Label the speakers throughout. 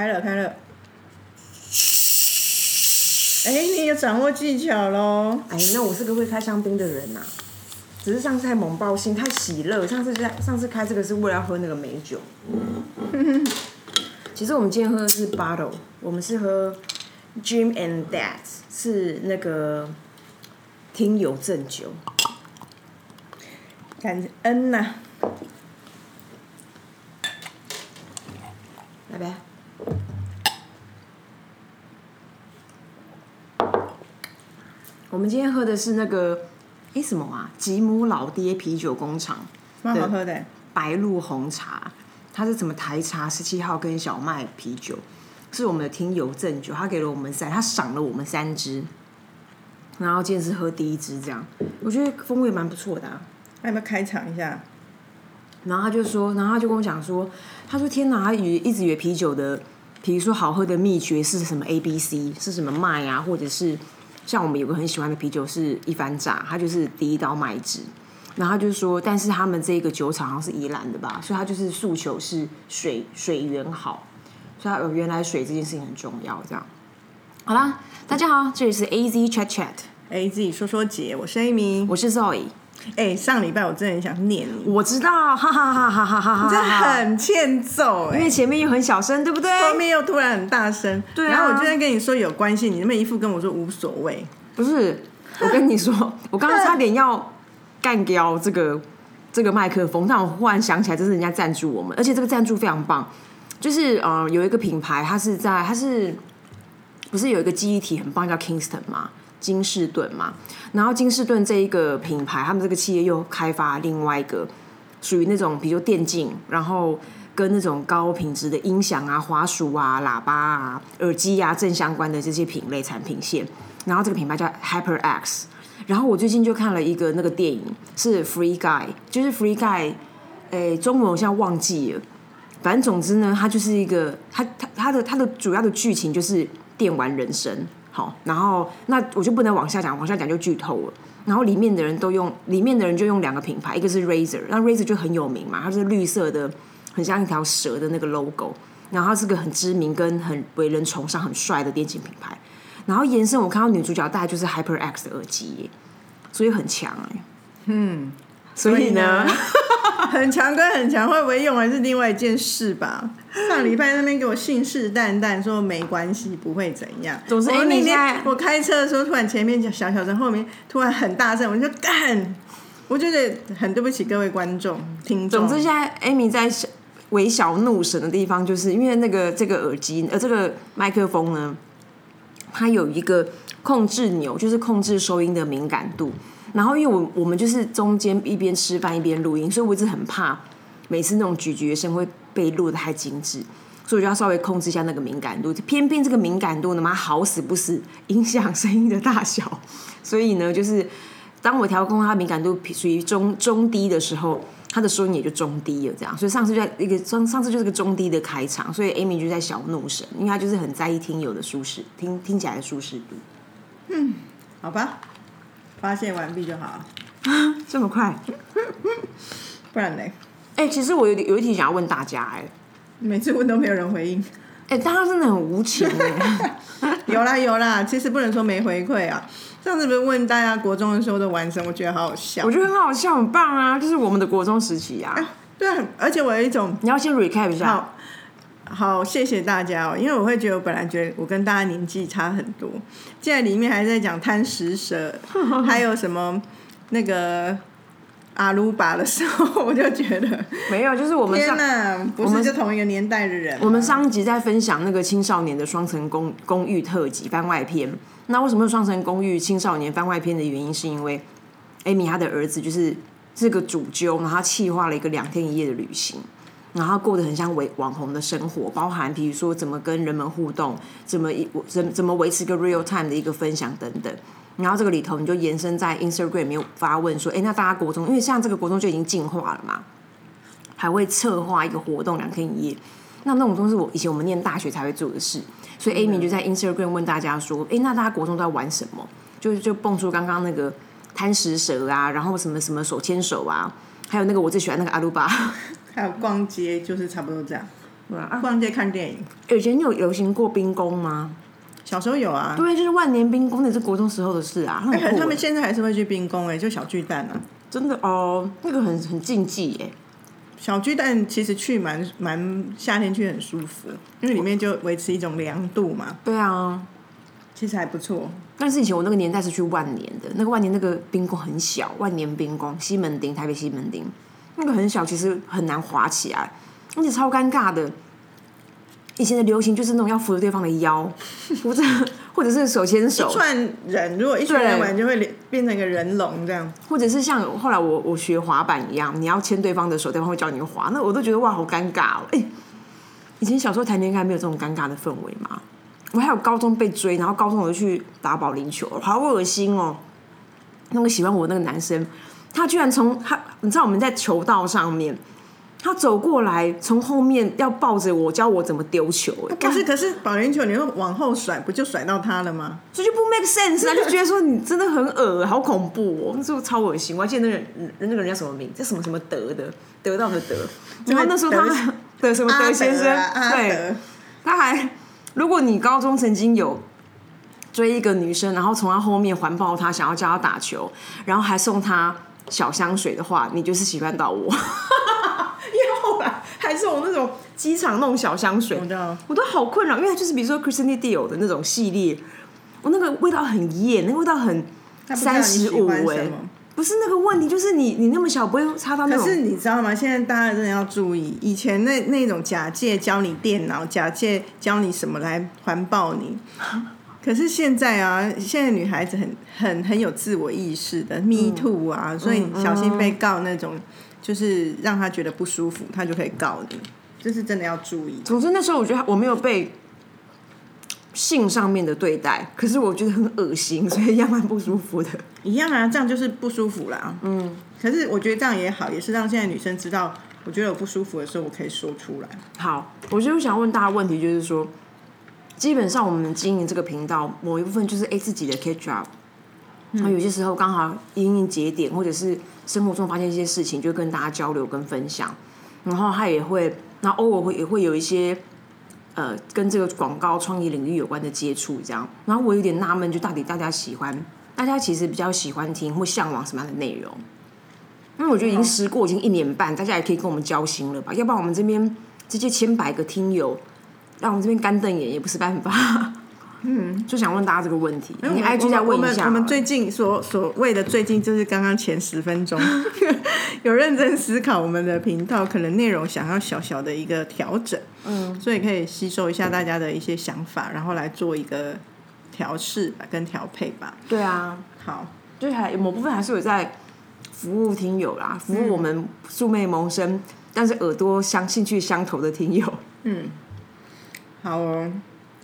Speaker 1: 开了开了。哎，你有掌握技巧喽！
Speaker 2: 哎，那我是个会开香槟的人呐、只是上次太猛爆性，太喜乐。上次在上次开这个是为了要喝那个美酒。其实我们今天喝的是 bottle，我们是喝 Jim and Dad，是那个听友正酒。
Speaker 1: 感恩呐、
Speaker 2: 来呗。我们今天喝的是那个，哎什么啊？吉姆老爹啤酒工厂
Speaker 1: 蛮好喝的。
Speaker 2: 白鹿红茶，它是什么台茶十七号跟小麦啤酒，是我们的听友赠酒，他给了我们三，他赏了我们三支，然后今天是喝第一支这样，我觉得风味蛮不错的、啊。
Speaker 1: 那要不要开场一下？
Speaker 2: 然后他就说，然后他就跟我讲说，他说天哪，他以一直以为啤酒的，比如说好喝的秘诀是什么 A B C，是什么麦啊，或者是像我们有个很喜欢的啤酒是一番炸，它就是第一刀麦汁。然后他就说，但是他们这个酒厂好像是宜兰的吧，所以他就是诉求是水水源好，所以他有原来水这件事情很重要。这样，好啦，大家好，这里是 A Z Chat Chat，
Speaker 1: 哎，自己说说姐，我是 Amy。
Speaker 2: 我是 Zoe，
Speaker 1: 哎，上礼拜我真的很想念你，
Speaker 2: 我知道，哈哈哈哈哈哈哈
Speaker 1: 真的，很欠揍哎、
Speaker 2: 因为前面又很小声，对不对？
Speaker 1: 后面又突然很大声，
Speaker 2: 对啊。
Speaker 1: 然后我就在跟你说有关系，你那么一副跟我说无所谓，
Speaker 2: 不是，我跟你说，我刚刚差点要干掉这个这个麦克风，但我忽然想起来，这是人家赞助我们，而且这个赞助非常棒，就是呃有一个品牌，它是在它是不是有一个记忆体很棒叫 Kingston 嘛，金士顿嘛，然后金士顿这一个品牌，他们这个企业又开发另外一个属于那种比如电竞，然后。跟那种高品质的音响啊、滑鼠啊、喇叭啊、耳机啊正相关的这些品类产品线，然后这个品牌叫 HyperX。然后我最近就看了一个那个电影，是 Free Guy，就是 Free Guy，诶，中文我现在忘记了。反正总之呢，它就是一个，它它它的它的主要的剧情就是电玩人生。好，然后那我就不能往下讲，往下讲就剧透了。然后里面的人都用，里面的人就用两个品牌，一个是 Razer，那 Razer 就很有名嘛，它是绿色的，很像一条蛇的那个 logo，然后它是个很知名跟很为人崇尚、很帅的电竞品牌。然后延伸，我看到女主角戴就是 HyperX 的耳机，所以很强哎。嗯，所以呢，
Speaker 1: 很强跟很强会不会用还是另外一件事吧。上礼拜那边给我信誓旦旦说没关系，不会怎样。
Speaker 2: 总之
Speaker 1: 我那天我开车的时候，突然前面小小声，后面突然很大声，我就干。我觉得很对不起各位观众、听众。
Speaker 2: 总之现在 Amy 在小微小怒神的地方，就是因为那个这个耳机呃这个麦克风呢，它有一个控制钮，就是控制收音的敏感度。然后因为我我们就是中间一边吃饭一边录音，所以我一直很怕每次那种咀嚼声会被录的太精致，所以我就要稍微控制一下那个敏感度。偏偏这个敏感度呢，妈好死不死影响声音的大小，所以呢，就是当我调控它敏感度属于中中低的时候，它的收音也就中低了，这样。所以上次就在一个上上次就是个中低的开场，所以 Amy 就在小怒神，因为她就是很在意听友的舒适，听听起来的舒适度。
Speaker 1: 嗯好吧，发泄完毕就好了，
Speaker 2: 这么快？
Speaker 1: 不然呢，
Speaker 2: 哎、其实我有有一题想要问大家、哎，
Speaker 1: 每次问都没有人回应。
Speaker 2: 哎、大家真的很无情哎、
Speaker 1: 有啦有啦，其实不能说没回馈啊。上次不是问大家国中的时候的玩什么，我觉得好好笑。
Speaker 2: 我觉得很好笑，很棒啊，就是我们的国中时期啊。
Speaker 1: 对啊，而且我有一种
Speaker 2: 你要先 recap 一下，
Speaker 1: 好好谢谢大家哦，因为我会觉得我本来觉得我跟大家年纪差很多，现在里面还在讲贪食蛇，还有什么那个阿鲁巴的时候，我就觉得
Speaker 2: 没有，就是我们
Speaker 1: 天
Speaker 2: 上
Speaker 1: 哪，不是就同一个年代的人吗。
Speaker 2: 我们上一集在分享那个青少年的双层公公寓特辑番外篇。那为什么是双层公寓青少年番外篇的原因，是因为 Amy 她的儿子就是这个主揪，然后他计划了一个两天一夜的旅行，然后过得很像维网红的生活，包含比如说怎么跟人们互动，怎么一怎怎么维持一个 real time 的一个分享等等。然后这个里头你就延伸在 Instagram 里面发问说，哎，那大家国中，因为像这个国中就已经进化了嘛，还会策划一个活动两天一夜。那那种东西是我以前我们念大学才会做的事，所以 Amy 就在 Instagram 问大家说：“哎、那大家国中都在玩什么？”就就蹦出刚刚那个贪食蛇啊，然后什么什么手牵手啊，还有那个我最喜欢那个阿鲁巴。
Speaker 1: 还有逛街，就是差不多这样。
Speaker 2: 对啊，
Speaker 1: 逛街看电影。
Speaker 2: 以前你有流行过冰宫吗？
Speaker 1: 小时候有啊，
Speaker 2: 对，就是万年冰宫，那是国中时候的事啊。很
Speaker 1: 哎、
Speaker 2: 酷
Speaker 1: 他们
Speaker 2: 欸
Speaker 1: 现在还是会去冰宫哎、就小巨蛋啊。
Speaker 2: 真的哦，那个很很禁忌耶。
Speaker 1: 小巨蛋其实去蛮蛮夏天去很舒服，因为里面就维持一种凉度嘛，
Speaker 2: 对啊，
Speaker 1: 其实还不错。
Speaker 2: 但是以前我那个年代是去万年的，那个万年那个冰宫很小，万年冰宫西门町台北西门町那个很小，其实很难滑起来，而且超尴尬的。以前的流行就是那种要扶着对方的腰，或者或者是手牵手
Speaker 1: 一，串人如果一群
Speaker 2: 对
Speaker 1: 人玩，就会连变成一个人龙这样。
Speaker 2: 或者是像后来我我学滑板一样，你要牵对方的手，对方会教你滑，那我都觉得哇好尴尬哦。哎、以前小时候谈恋爱没有这种尴尬的氛围吗？我还有高中被追，然后高中我就去打保龄球，好恶心哦。那个喜欢我那个男生，他居然从他，你知道我们在球道上面，他走过来，从后面要抱着我，教我怎么丢球、哎，
Speaker 1: 可是可是保龄球你会往后甩，不就甩到他了吗？
Speaker 2: 这就不 make sense 啊！就觉得说你真的很恶，好恐怖哦，那时候超恶心。我还记得那个人那个人叫什么名？叫什么什么德的，得到的德。然后那时候他的什么德先生，对，
Speaker 1: 德，
Speaker 2: 他还，如果你高中曾经有追一个女生，然后从她后面环抱她，想要教她打球，然后还送她小香水的话，你就是喜欢到我。因为后来还是我那种机场那种小香水
Speaker 1: 我，知道。
Speaker 2: 我都好困扰，因为就是比如说 Christian Dior 的那种系列，我那个味道很艳，那个味道很三十五
Speaker 1: 喜欢什
Speaker 2: 哎，不是那个问题，就是你你那么小不会擦到那种
Speaker 1: 可是你知道吗？现在大家真的要注意，以前那那种假借教你电脑，假借教你什么来环抱你。可是现在啊，现在女孩子很很很有自我意识的，me too 啊，所以小心被告那种，就是让她觉得不舒服，她就可以告你，这是真的要注意。
Speaker 2: 总之那时候我觉得我没有被性上面的对待，可是我觉得很恶心，所以也蛮不舒服的。
Speaker 1: 一样啊，这样就是不舒服啦。嗯，可是我觉得这样也好，也是让现在女生知道，我觉得我不舒服的时候，我可以说出来。
Speaker 2: 好，我就想问大家问题，就是说，基本上我们经营这个频道，某一部分就是 A 自己的 catch up，那、有些时候刚好因应节点，或者是生活中发现一些事情，就跟大家交流跟分享，然后他也会，那偶尔会也会有一些。呃，跟这个广告创意领域有关的接触，这样，然后我有点纳闷，就到底大家喜欢，大家其实比较喜欢听或向往什么样的内容？因为我觉得已经时过已经一年半，大家也可以跟我们交心了吧？要不然我们这边这些千百个听友，让我们这边干瞪眼也不是办法。嗯，就想问大家这个问题，你
Speaker 1: 我们
Speaker 2: IG 再问一下好了。
Speaker 1: 我们我们最近所所谓的最近就是刚刚前十分钟，有认真思考我们的频道可能内容想要小小的一个调整，嗯，所以可以吸收一下大家的一些想法，然后来做一个调试吧，跟调配吧。
Speaker 2: 对啊，
Speaker 1: 好，
Speaker 2: 就是还某部分还是有在服务听友啦，服务我们素昧谋生，但是耳朵相兴趣相投的听友。
Speaker 1: 好哦。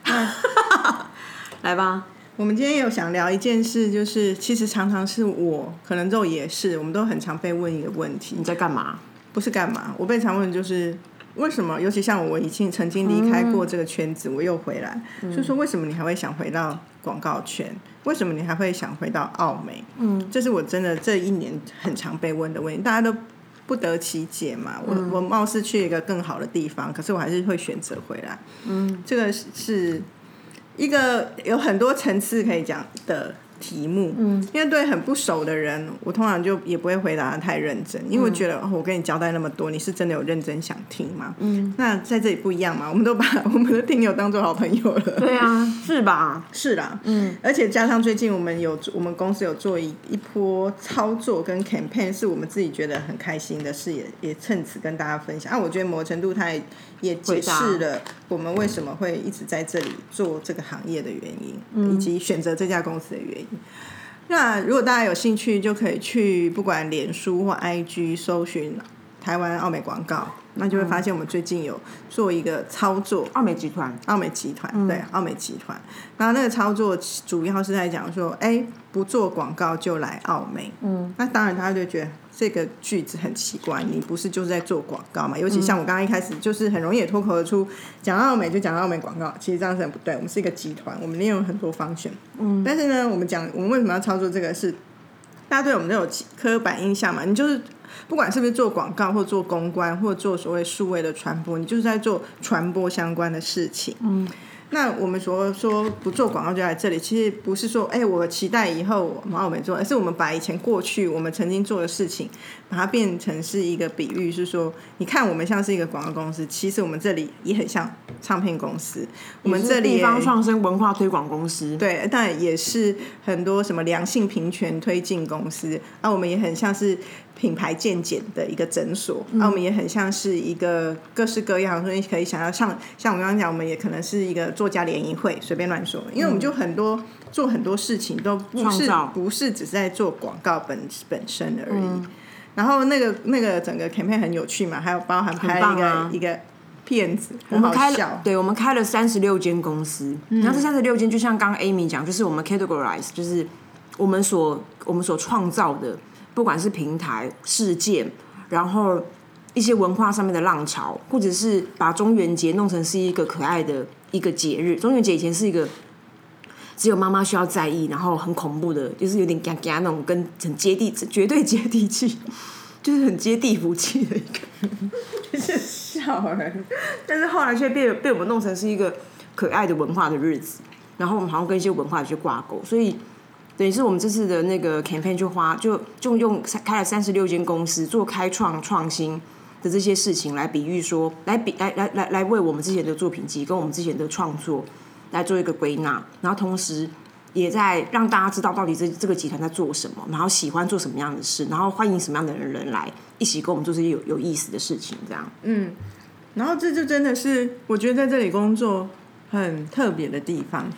Speaker 2: 来吧，
Speaker 1: 我们今天有想聊一件事，就是其实常常是我，可能肉也是，我们都很常被问一个问题
Speaker 2: 你，在干嘛？
Speaker 1: 不是干嘛？我被常问就是为什么？尤其像我已经曾经离开过这个圈子，我又回来，就说为什么你还会想回到广告圈？为什么你还会想回到澳美？嗯，这是我真的这一年很常被问的问题，大家都不得其解嘛。我我貌似去一个更好的地方，可是我还是会选择回来。嗯，这个是一个有很多层次可以讲的题目，嗯，因为对很不熟的人，我通常就也不会回答的太认真，因为我觉得、哦我跟你交代那么多，你是真的有认真想听吗？嗯，那在这里不一样嘛，我们都把 我们的听友当做好朋友了，
Speaker 2: 对啊，是吧？
Speaker 1: 是啦，嗯，而且加上最近我们有我们公司有做一一波操作跟 campaign，是我们自己觉得很开心的事，也也趁此跟大家分享。啊，我觉得某程度它也也解释了我们为什么会一直在这里做这个行业的原因，以及选择这家公司的原因。那如果大家有兴趣，就可以去不管脸书或 IG 搜寻台湾奥美广告，那就会发现我们最近有做一个操作，
Speaker 2: 奥美集团，
Speaker 1: 奥美集团，对，奥美集团。然后那个操作主要是在讲说，哎，不做广告就来奥美。嗯，那当然大家就觉得这个句子很奇怪，你不是就是在做广告嘛？尤其像我刚刚一开始就是很容易也脱口而出，讲奥美就讲奥美广告，其实这样是很不对。我们是一个集团，我们利用很多方选。嗯，但是呢，我们讲我们为什么要操作这个是？大家对我们都有刻板印象嘛，你就是不管是不是做广告或做公关或做所谓数位的传播，你就是在做传播相关的事情。嗯。那我们所说不做广告就在这里，其实不是说哎，我期待以后马我没做，而是我们把以前过去我们曾经做的事情，把它变成是一个比喻，是说你看我们像是一个广告公司，其实我们这里也很像唱片公司，我们这里
Speaker 2: 地方创生文化推广公司，
Speaker 1: 对，但也是很多什么良性平权推进公司，啊，我们也很像是。品牌健检的一个诊所，那我们也很像是一个各式各样，所以可以想要像像我刚刚讲，我们也可能是一个作家联谊会，随便乱说，因为我们就很多做很多事情都不是不是只是在做广告本本身而已。然后那个那个整个 campaign 很有趣嘛，还有包含拍一个一个片子，
Speaker 2: 我们开了，对我们开了三十六间公司，然后这三十六间就像刚刚 Amy 讲，就是我们 categorize，就是我们所我们所创造的。不管是平台事件，然后一些文化上面的浪潮，或者是把中元节弄成是一个可爱的一个节日。中元节以前是一个只有妈妈需要在意，然后很恐怖的，就是有点嘎嘎那种，跟很接地绝对接地气，就是很接地福气的一个 笑人。但是后来却被被我们弄成是一个可爱的文化的日子，然后我们好像跟一些文化去挂钩，所以。等于是我们这次的那个 campaign 就花就就用开了三十六间公司做开创创新的这些事情来比喻说，来比来来来来为我们之前的作品集跟我们之前的创作来做一个归纳，然后同时也在让大家知道到底这这个集团在做什么，然后喜欢做什么样的事，然后欢迎什么样的人来一起跟我们做这些有有意思的事情，这样。
Speaker 1: 嗯，然后这就真的是我觉得在这里工作很特别的地方，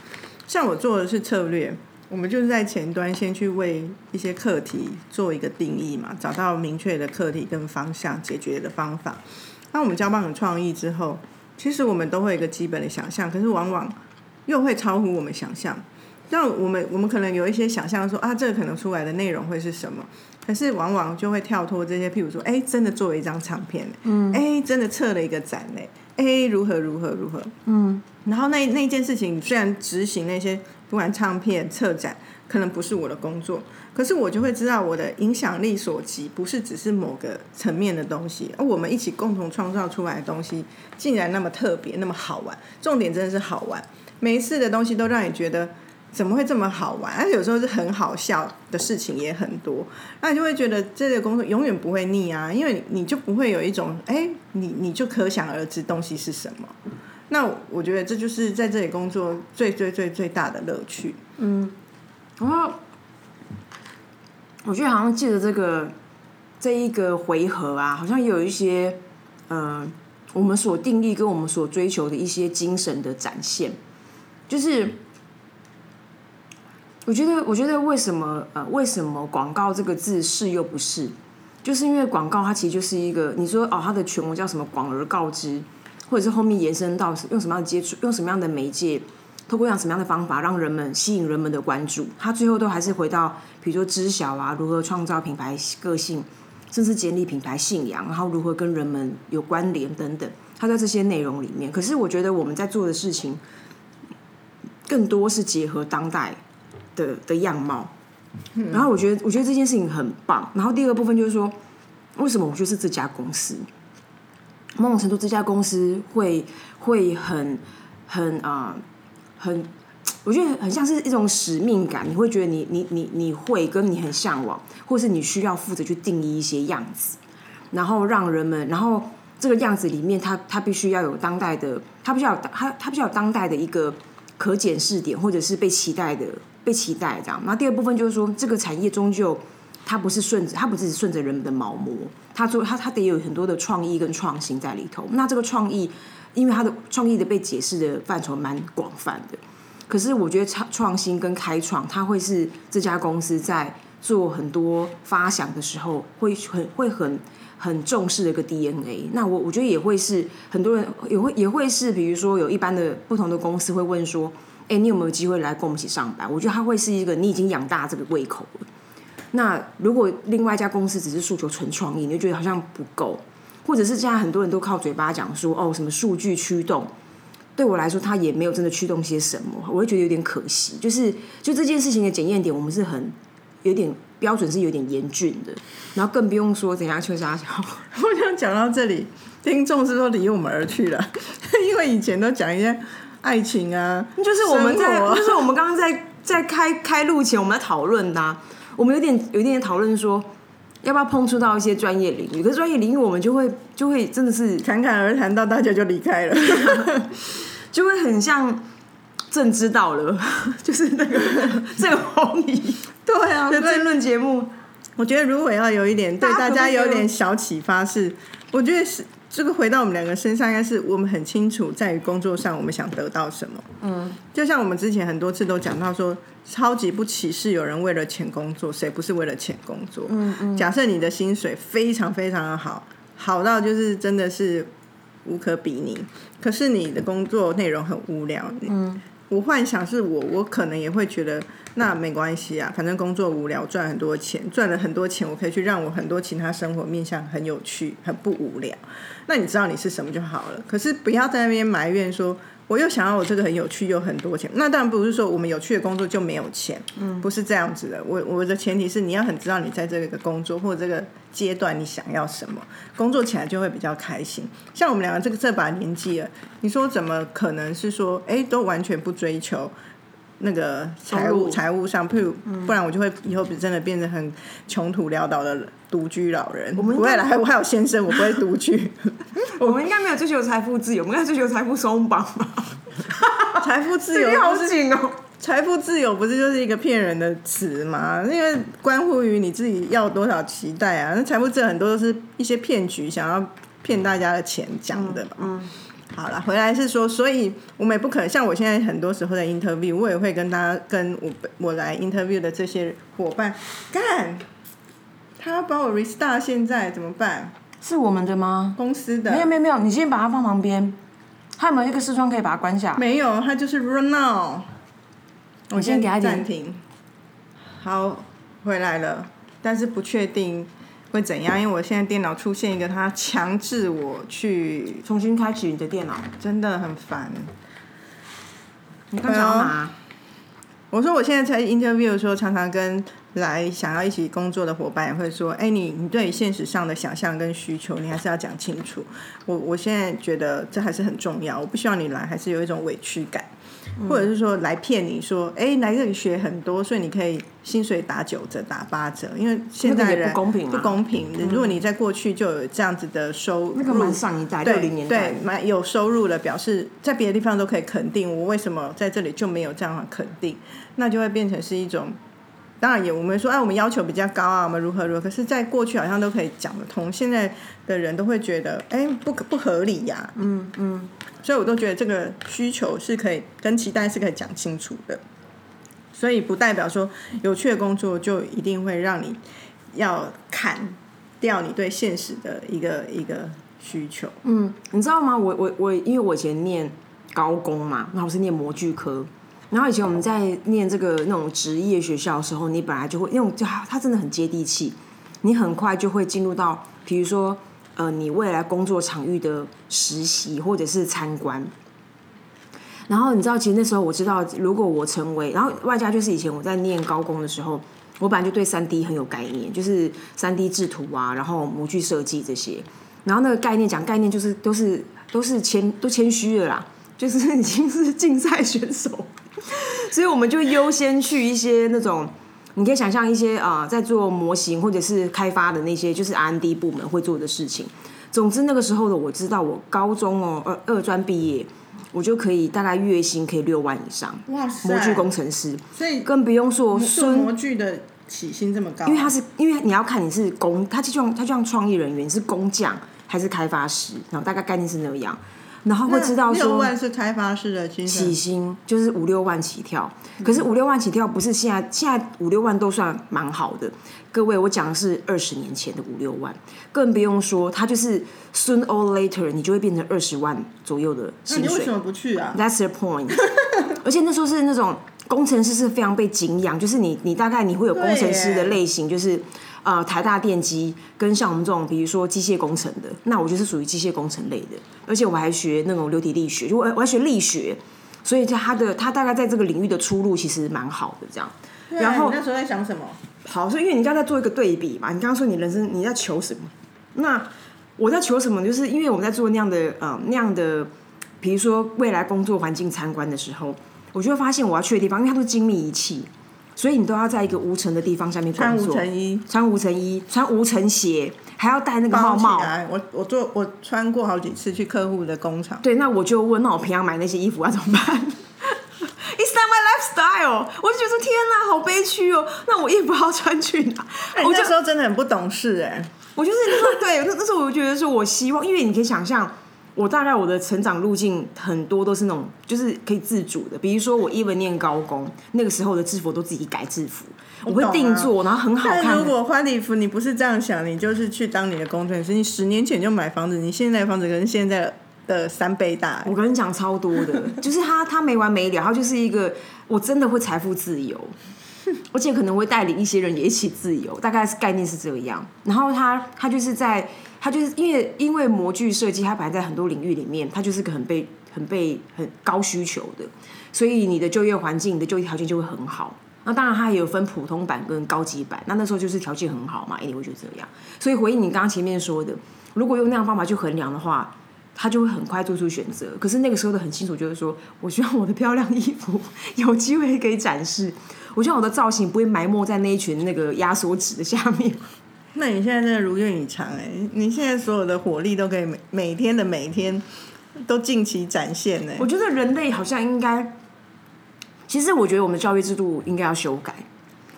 Speaker 1: 像我做的是策略。我们就是在前端先去为一些课题做一个定义嘛，找到明确的课题跟方向解决的方法。那我们交棒有创意之后，其实我们都会有一个基本的想象，可是往往又会超乎我们想象。像我们我们可能有一些想象说啊，这个可能出来的内容会是什么？可是往往就会跳脱这些，譬如说，哎，真的做了一张唱片，嗯，哎，真的测了一个展嘞，哎，如何如何如何，嗯，然后那那件事情虽然执行那些。不管唱片、策展，可能不是我的工作，可是我就会知道我的影响力所及，不是只是某个层面的东西，而我们一起共同创造出来的东西，竟然那么特别，那么好玩。重点真的是好玩，每一次的东西都让你觉得怎么会这么好玩，而且有时候是很好笑的事情也很多，那你就会觉得这个工作永远不会腻啊，因为你就不会有一种哎，你你就可想而知东西是什么。那我觉得这就是在这里工作最最最最大的乐趣。嗯，
Speaker 2: 然后我觉得好像记得这个这一个回合啊，好像有一些嗯，我们所定义跟我们所追求的一些精神的展现。就是我觉得，我觉得为什么呃，为什么广告这个字是又不是？就是因为广告它其实就是一个，你说哦，它的全文叫什么？广而告之。或者是后面延伸到用什么样的接触，用什么样的媒介，透过样什么样的方法，让人们吸引人们的关注，他最后都还是回到，比如说知晓啊，如何创造品牌个性，甚至建立品牌信仰，然后如何跟人们有关联等等，他在这些内容里面。可是我觉得我们在做的事情，更多是结合当代的的样貌。然后我觉得，我觉得这件事情很棒。然后第二个部分就是说，为什么我觉得是这家公司？某种程度，这家公司会会很很啊，很，我觉得很像是一种使命感。你会觉得你你你你会跟你很向往，或是你需要负责去定义一些样子，然后让人们，然后这个样子里面，它它必须要有当代的，它必须要它它必须要有当代的一个可检视点，或者是被期待的被期待这样。然后第二部分就是说，这个产业终究。它不是顺着，它不是顺着人们的毛摸，它做它它得有很多的创意跟创新在里头。那这个创意，因为它的创意的被解释的范畴蛮广泛的，可是我觉得创创新跟开创，它会是这家公司在做很多发想的时候，会很会很很重视的一个 DNA。那我我觉得也会是很多人也会也会是，比如说有一般的不同的公司会问说，哎，你有没有机会来跟我们一起上班？我觉得它会是一个你已经养大这个胃口了。那如果另外一家公司只是诉求纯创意，你就觉得好像不够，或者是现在很多人都靠嘴巴讲说哦什么数据驱动，对我来说他也没有真的驱动些什么，我会觉得有点可惜。就是就这件事情的检验点，我们是很有点标准是有点严峻的，然后更不用说怎样秋沙小。
Speaker 1: 我想讲到这里，听众是说离我们而去了，因为以前都讲一些爱情啊，
Speaker 2: 就是我们在，就是我们刚刚在在开开录前我们在讨论的啊、我们有点有一点讨论说。要不要碰触到一些专业领域？可是专业领域我们就会就会真的是
Speaker 1: 侃侃而谈到大家就离开了。
Speaker 2: 就会很像政知道了，就是那个 郑红怡
Speaker 1: 对啊，所以
Speaker 2: 的争论节目。
Speaker 1: 我觉得如果要有一点对大家有点小启发是，我觉得是这个回到我们两个身上，应该是我们很清楚在于工作上我们想得到什么。嗯，就像我们之前很多次都讲到说，超级不歧视有人为了钱工作，谁不是为了钱工作？嗯嗯。假设你的薪水非常非常的好，好到就是真的是无可比拟，可是你的工作内容很无聊。嗯。我幻想是我，我可能也会觉得那没关系啊，反正工作无聊，赚很多钱，赚了很多钱，我可以去让我很多其他生活面向很有趣，很不无聊。那你知道你是什么就好了。可是不要在那边埋怨说，我又想要我这个很有趣又很多钱。那当然不是说我们有趣的工作就没有钱，嗯，不是这样子的。我我的前提是你要很知道你在这个工作或者这个阶段你想要什么，工作起来就会比较开心。像我们两个这个这把年纪了，你说怎么可能是说，哎，都完全不追求？那个财务财务上，譬如不然我就会以后真的变成很穷途潦倒的独居老人。我
Speaker 2: 们应该
Speaker 1: 不会啦，还我还有先生，我不会独居。
Speaker 2: 我们应该没有追求财富自由，我们应该追求财富松绑吧？
Speaker 1: 财富自由
Speaker 2: 你好紧哦。
Speaker 1: 财富自由不是就是一个骗人的词吗？因为关乎于你自己要多少期待啊。那财富自由很多都是一些骗局，想要骗大家的钱讲的嘛。嗯。好了，回来是说，所以我们也不可能像我现在很多时候在 interview，我也会跟大家跟我我来 interview 的这些伙伴干，他要把我 restart，现在怎么办？
Speaker 2: 是我们的吗？
Speaker 1: 公司的
Speaker 2: 没有没有没有，你先把它放旁边。他有没有一个视窗可以把它关下？
Speaker 1: 没有，他就是 run now。我
Speaker 2: 先给他
Speaker 1: 暂停。好，回来了，但是不确定会怎样，因为我现在电脑出现一个，它强制我去，
Speaker 2: 重新开启你的电脑。
Speaker 1: 真的很烦。
Speaker 2: 你刚讲到哪？
Speaker 1: 我说我现在在 interview 的时候，常常跟来想要一起工作的伙伴也会说：“哎，你你对现实上的想象跟需求，你还是要讲清楚。我我现在觉得这还是很重要，我不希望你来还是有一种委屈感，或者是说来骗你说，哎，来这里学很多，所以你可以薪水打九折、打八折，因为现在
Speaker 2: 不公平啊
Speaker 1: 不公平。如果你在过去就有这样子的收入，
Speaker 2: 那个蛮上一代，六
Speaker 1: 对
Speaker 2: 零年代
Speaker 1: 对，。蛮有收入了，表示在别的地方都可以肯定，我为什么在这里就没有这样的肯定？那就会变成是一种，当然也我们说，哎，我们要求比较高啊，我们如何如何，可是，在过去好像都可以讲得通，现在的人都会觉得，哎，不可不合理呀、嗯嗯，所以我都觉得这个需求是可以跟期待是可以讲清楚的，所以不代表说有趣的工作就一定会让你要砍掉你对现实的一个一个需求。
Speaker 2: 嗯，你知道吗？我我我，因为我以前念高工嘛，然后是念模具科。然后以前我们在念这个那种职业学校的时候，你本来就会那种就它真的很接地气，你很快就会进入到，比如说呃，你未来工作场域的实习或者是参观。然后你知道，其实那时候我知道，如果我成为，然后外加就是以前我在念高工的时候，我本来就对三 D 很有概念，就是三 D 制图啊，然后模具设计这些。然后那个概念讲概念，就是都是都是谦都谦虚的啦，就是已经是竞赛选手，所以我们就优先去一些那种，你可以想象一些啊、呃在做模型或者是开发的那些，就是 R&D 部门会做的事情。总之那个时候的我知道，我高中哦二二专毕业，我就可以大概月薪可以六万以上，
Speaker 1: 哇塞。
Speaker 2: 模具工程师，
Speaker 1: 所以
Speaker 2: 更不用说
Speaker 1: 做模具的起薪这么高，
Speaker 2: 因为他是因为你要看你是工，他就像他就像创意人员你是工匠还是开发师，然后大概概念是那样，然后会知道
Speaker 1: 六万是开发式的薪
Speaker 2: 起，薪就是五六万起跳，可是五六万起跳不是现在现在五六万都算蛮好的，各位我讲的是二十年前的五六万，更不用说他就是 soon or later 你就会变成二十万左右的薪水
Speaker 1: 那你为什。么不去啊
Speaker 2: ？That's the point。而且那时候是那种工程师是非常被敬仰，就是你你大概你会有工程师的类型，就是呃台大电机跟像我们这种比如说机械工程的，那我就是属于机械工程类的，而且我还学那种流体力学，就我我还学力学，所以他的他大概在这个领域的出路其实蛮好的这样。然后
Speaker 1: 那时候在想什么？
Speaker 2: 好，所以因为你刚才做一个对比嘛，你刚刚说你人生你在求什么？那我在求什么？就是因为我们在做那样的呃那样的，比如说未来工作环境参观的时候，我就会发现我要去的地方，因为它都是精密仪器，所以你都要在一个无尘的地方下面
Speaker 1: 穿无尘衣，
Speaker 2: 穿无尘衣，穿无尘鞋，还要戴那个帽帽。
Speaker 1: 我我做我穿过好几次去客户的工厂，
Speaker 2: 对，那我就问，那我平常买那些衣服要怎么办？It's not my lifestyle，我就觉得天哪，好悲屈哦。那我衣服要穿去哪？我
Speaker 1: 那时候真的很不懂事哎、
Speaker 2: 我就是那时候对，那那时候我就觉得说，我希望，因为你可以想象，我大概我的成长路径很多都是那种就是可以自主的，比如说我一文念高工，那个时候的制服都自己改制服，我会定做，然后很好看
Speaker 1: 但如。果换礼服，你不是这样想，你就是去当你的工程师。你十年前就买房子，你现在的房子跟现在的三倍大、
Speaker 2: 我跟你讲超多的，就是他他没完没了，他就是一个我真的会财富自由，而且可能会带领一些人也一起自由，大概是概念是这样。然后他他就是在他就是因为因为模具设计，它本来在很多领域里面，它就是个很被很被很高需求的，所以你的就业环境、你的就业条件就会很好。那当然，它也有分普通版跟高级版。那那时候就是条件很好嘛，一定会就这样。所以回应你刚刚前面说的，如果用那样方法去衡量的话，他就会很快做出选择。可是那个时候的很清楚，就是说我希望我的漂亮衣服有机会可以展示，我希望我的造型不会埋没在那一群那个压缩纸的下面。
Speaker 1: 那你现在真的如愿以偿哎、你现在所有的火力都可以每每天的每天都尽其展现呢、
Speaker 2: 我觉得人类好像应该，其实我觉得我们的教育制度应该要修改，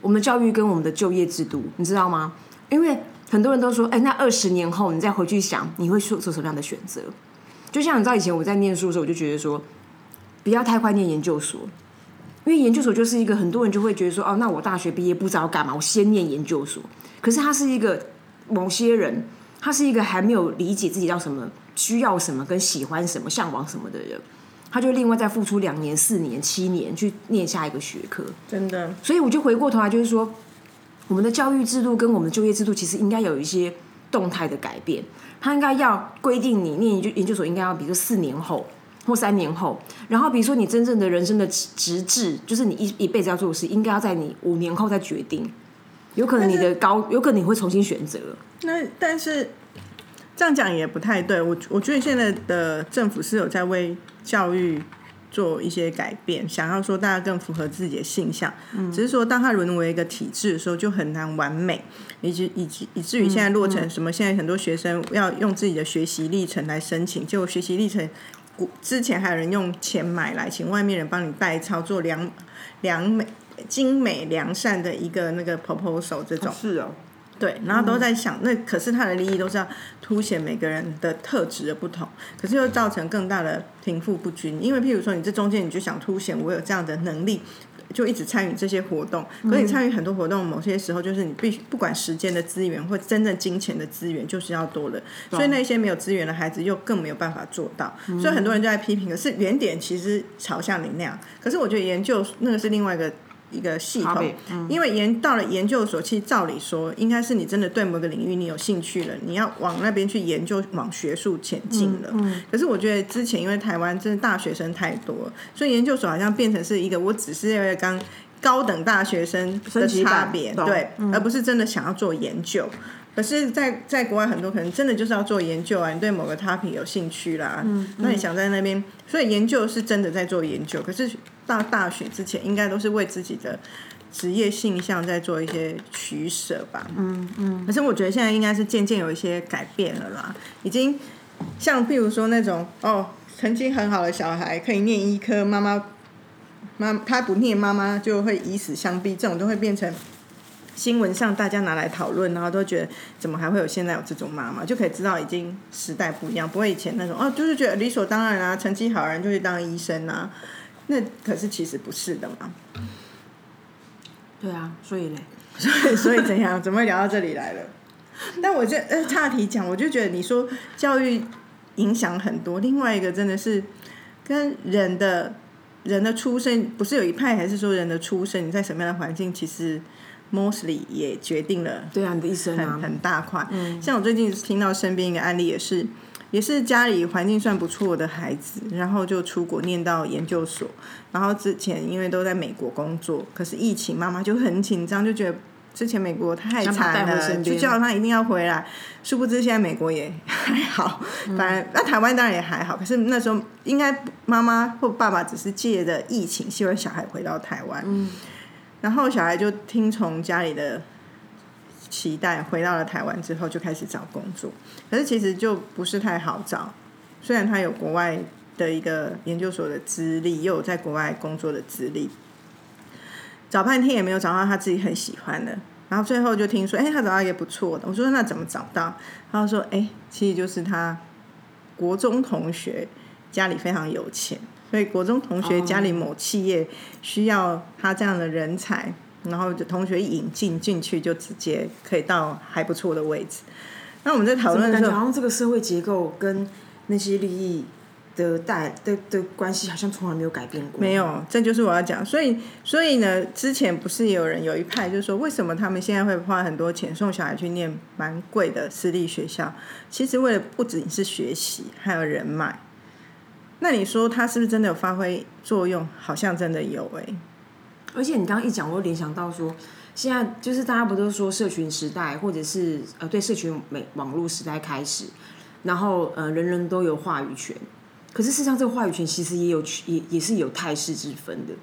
Speaker 2: 我们的教育跟我们的就业制度，你知道吗？因为很多人都说，哎，那二十年后你再回去想，你会做做什么样的选择？就像你知道以前我在念书的时候，我就觉得说，不要太快念研究所，因为研究所就是一个很多人就会觉得说，哦，那我大学毕业不知道干嘛，我先念研究所。可是他是一个某些人，他是一个还没有理解自己要什么、需要什么、跟喜欢什么、向往什么的人，他就另外再付出两年、四年、七年去念下一个学科。
Speaker 1: 真的。
Speaker 2: 所以我就回过头来，就是说，我们的教育制度跟我们的就业制度其实应该有一些动态的改变。他应该要规定你念研究研究所应该要，比如说四年后或三年后，然后比如说你真正的人生的职志，就是你一一辈子要做的事，应该要在你五年后再决定。有可能你的高，有可能你会重新选择。
Speaker 1: 那但是这样讲也不太对，我我觉得现在的政府是有在为教育做一些改变，想要说大家更符合自己的性向，只是说当它沦为一个体制的时候，就很难完美，以及以及以至于现在落成什么，现在很多学生要用自己的学习历程来申请，结果学习历程。之前还有人用钱买来，请外面人帮你代操作良良美精美良善的一个那个 proposal 这种，
Speaker 2: 是哦，
Speaker 1: 对，然后都在想，那可是他的利益都是要凸显每个人的特质的不同，可是又造成更大的贫富不均。因为譬如说，你这中间你就想凸显我有这样的能力，就一直参与这些活动。可是你参与很多活动，某些时候就是你必须不管时间的资源或真正金钱的资源，就是要多的。所以那些没有资源的孩子又更没有办法做到。所以很多人就在批评，可是原点其实朝向你那样。可是我觉得研究那个是另外一个。一个系统因为研到了研究所，其实照理说，应该是你真的对某个领域你有兴趣了，你要往那边去研究，往学术前进了。可是我觉得之前因为台湾真的大学生太多，所以研究所好像变成是一个我只是因为刚高等大学生的差别，
Speaker 2: 懂
Speaker 1: 对，而不是真的想要做研究。可是在，在国外很多可能真的就是要做研究啊，你对某个 topic 有兴趣啦，那你想在那边，所以研究是真的在做研究。可是到大学之前，应该都是为自己的职业性向在做一些取舍吧。嗯嗯。可是我觉得现在应该是渐渐有一些改变了啦，已经像譬如说那种哦，成绩很好的小孩可以念医科，妈妈妈他不念，妈妈就会以死相逼，这种都会变成。新闻上大家拿来讨论，然后都觉得怎么还会有现在有这种妈妈，就可以知道已经时代不一样，不会以前那种哦，就是觉得理所当然啊，成绩好人就去当医生啊，那可是其实不是的嘛。
Speaker 2: 对啊，所以嘞，
Speaker 1: 所以所以怎样？怎么会聊到这里来了？但我这呃岔题讲，我就觉得你说教育影响很多，另外一个真的是跟人的人的出生，不是有一派还是说人的出生你在什么样的环境，其实 mostly 也决定了
Speaker 2: 对啊，你的一生啊
Speaker 1: 很，很大块。嗯像我最近听到身边一个案例，也是也是家里环境算不错的孩子，然后就出国念到研究所，然后之前因为都在美国工作，可是疫情妈妈就很紧张，就觉得之前美国太惨了，就叫他一定要回来。殊不知现在美国也 还好，
Speaker 2: 嗯
Speaker 1: 反正那台湾当然也还好。可是那时候应该妈妈或爸爸只是借着疫情，希望小孩回到台湾。
Speaker 2: 嗯
Speaker 1: 然后小孩就听从家里的期待，回到了台湾之后就开始找工作。可是其实就不是太好找，虽然他有国外的一个研究所的资历，又有在国外工作的资历，找半天也没有找到他自己很喜欢的。然后最后就听说，哎，他找到一个不错的。我说那怎么找到？他说，哎，其实就是他国中同学家里非常有钱，所以国中同学家里某企业需要他这样的人才，然后就同学一引进进去，就直接可以到还不错的位置。那我们在讨论的时候，
Speaker 2: 好像这个社会结构跟那些利益的带的的关系，好像从来没有改变过。
Speaker 1: 没有，这就是我要讲。所以，所以呢，之前不是有人有一派就是说，为什么他们现在会花很多钱送小孩去念蛮贵的私立学校？其实为了不仅是学习，还有人脉。那你说他是不是真的有发挥作用？好像真的有哎、
Speaker 2: 而且你刚刚一讲，我又联想到说，现在就是大家不都说社群时代，或者是呃对社群美网络时代开始，然后呃人人都有话语权。可是事实上，这个话语权其实也有也也是有态势之分的，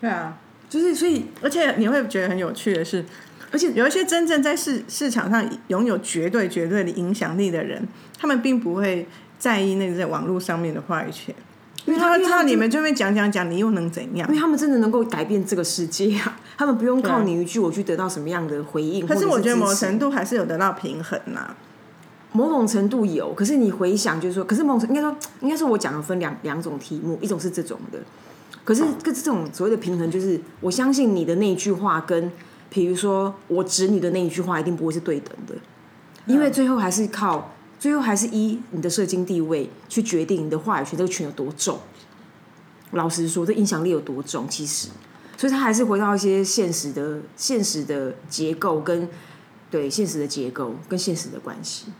Speaker 1: 对啊，
Speaker 2: 就是所以
Speaker 1: 而且你会觉得很有趣的是，
Speaker 2: 而且
Speaker 1: 有一些真正在市市场上拥有绝对绝对的影响力的人，他们并不会在意那个在网络上面的话语权，因为他们知道你们这边讲讲讲，你又能怎样。
Speaker 2: 因？为他们真的能够改变这个世界啊，他们不用靠你一句我去得到什么样的回应。
Speaker 1: 可是我觉得某
Speaker 2: 种
Speaker 1: 程度还是有得到平衡呐、
Speaker 2: 某种程度有，可是你回想就是说，可是某种应该说，应该说我讲的分两两种题目，一种是这种的，可是跟这种所谓的平衡，就是我相信你的那一句话跟，比如说我指你的那一句话，一定不会是对等的，因为最后还是靠，最后还是依你的社经地位去决定你的话语权这个权有多重。老实说，这影响力有多重，其实，所以他还是回到一些现实的、现实的结构跟对现实的结构跟现实的关系。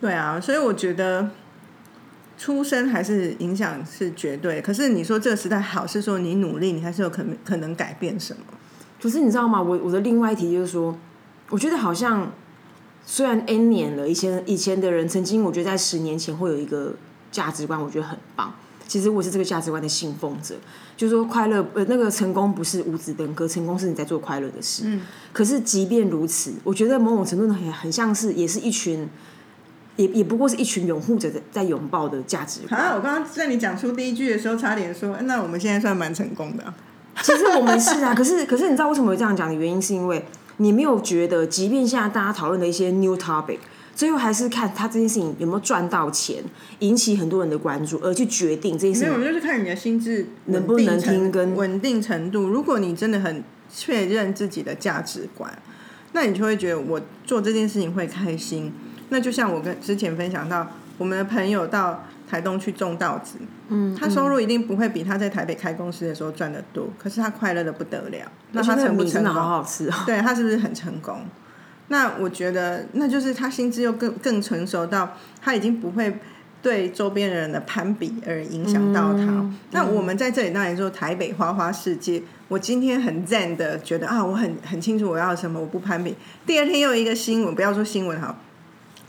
Speaker 1: 对啊，所以我觉得出生还是影响是绝对。可是你说这个时代好，是说你努力，你还是有可能可能改变什么？
Speaker 2: 可是你知道吗？我我的另外一题就是说，我觉得好像虽然 N 年了，以前以前的人曾经，我觉得在十年前会有一个价值观，我觉得很棒。其实我是这个价值观的信奉者，就是说快乐呃那个成功不是五子登科，成功是你在做快乐的事。嗯。可是即便如此，我觉得某种程度呢，很很像是也是一群，也也不过是一群拥护者在在拥抱的价值观。
Speaker 1: 啊，我刚刚在你讲出第一句的时候，差点说，那我们现在算蛮成功的啊、
Speaker 2: 其实我们是啊，可是可是你知道为什么会这样讲的原因，是因为你没有觉得，即便现在大家讨论的一些 new topic，最后还是看他这件事情有没有赚到钱，引起很多人的关注，而去决定这件事
Speaker 1: 没有，
Speaker 2: 情。
Speaker 1: 就是看你的心智
Speaker 2: 能不能听跟
Speaker 1: 稳定程度。如果你真的很确认自己的价值观，那你就会觉得我做这件事情会开心。那就像我跟之前分享到，我们的朋友到台东去种稻子，嗯，他收入一定不会比他在台北开公司的时候赚的多，可是他快乐的不得了。那他成不成
Speaker 2: 米真的好？好吃哦。
Speaker 1: 对他是不是很成功？那我觉得，那就是他心智又更更成熟到，他已经不会对周边人的攀比而影响到他。那我们在这里当然说台北花花世界，我今天很赞的觉得啊，我很很清楚我要什么，我不攀比。第二天又有一个新闻，不要说新闻好。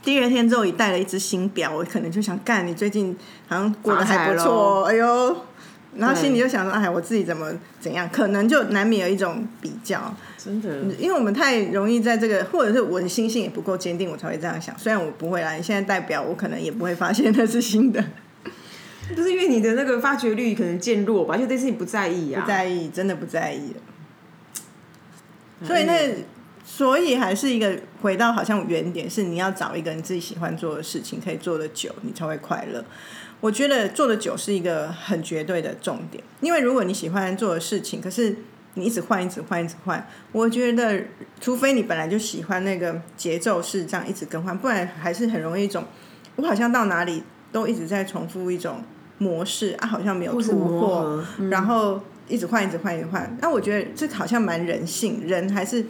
Speaker 1: 第二天之后，你带了一只新表，我可能就想干，你最近好像过得还不错哦，哎呦，然后心里就想说，哎，我自己怎么怎样，可能就难免有一种比较。
Speaker 2: 真的，
Speaker 1: 因为我们太容易在这个，或者是我的心性也不够坚定，我才会这样想。虽然我不会啦，你现在代表我可能也不会发现那是新的，
Speaker 2: 就是因为你的那个发掘率可能渐弱吧，就对事情不在意啊。
Speaker 1: 不在意，真的不在意。所以那，所以还是一个回到好像原点，是你要找一个你自己喜欢做的事情，可以做的久，你才会快乐。我觉得做的久是一个很绝对的重点，因为如果你喜欢做的事情，可是你一直换、一直换、一直换，我觉得除非你本来就喜欢那个节奏是这样一直更换，不然还是很容易一种我好像到哪里都一直在重复一种模式啊，好像没有突破然后一直换、一直换、一直换。那我觉得这好像蛮人性，人还是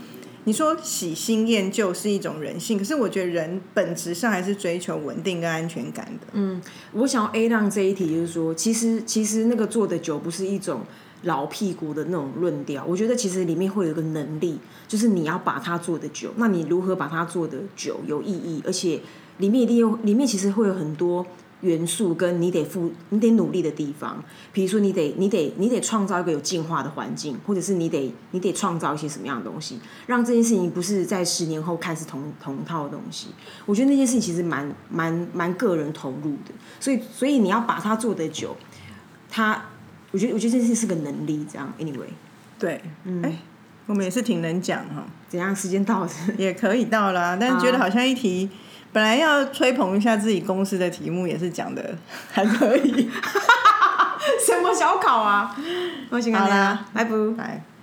Speaker 1: 你说喜新厌旧是一种人性，可是我觉得人本质上还是追求稳定跟安全感的。
Speaker 2: 嗯，我想要 A 浪这一题，就是说，其实其实那个做的久不是一种老屁股的那种论调，我觉得其实里面会有一个能力，就是你要把它做的久，那你如何把它做的久有意义，而且里面一定有里面其实会有很多。元素跟你得付、你得努力的地方，比如说你得、你得、你得创造一个有进化的环境，或者是你得、你得创造一些什么样的东西，让这件事情不是在十年后看是同同套的东西。我觉得那件事情其实蛮、蛮、蛮个人投入的，所以、所以你要把它做得久，它，我觉得、我觉得这件事是个能力。这样，anyway，
Speaker 1: 对，嗯，哎，我们也是挺能讲哈。
Speaker 2: 怎样？时间到了，
Speaker 1: 也可以到了，但是觉得好像一题。本来要吹捧一下自己公司的题目，也是讲的还可以。
Speaker 2: 什么小考啊？
Speaker 1: 好啦，
Speaker 2: 拜拜。
Speaker 1: 拜。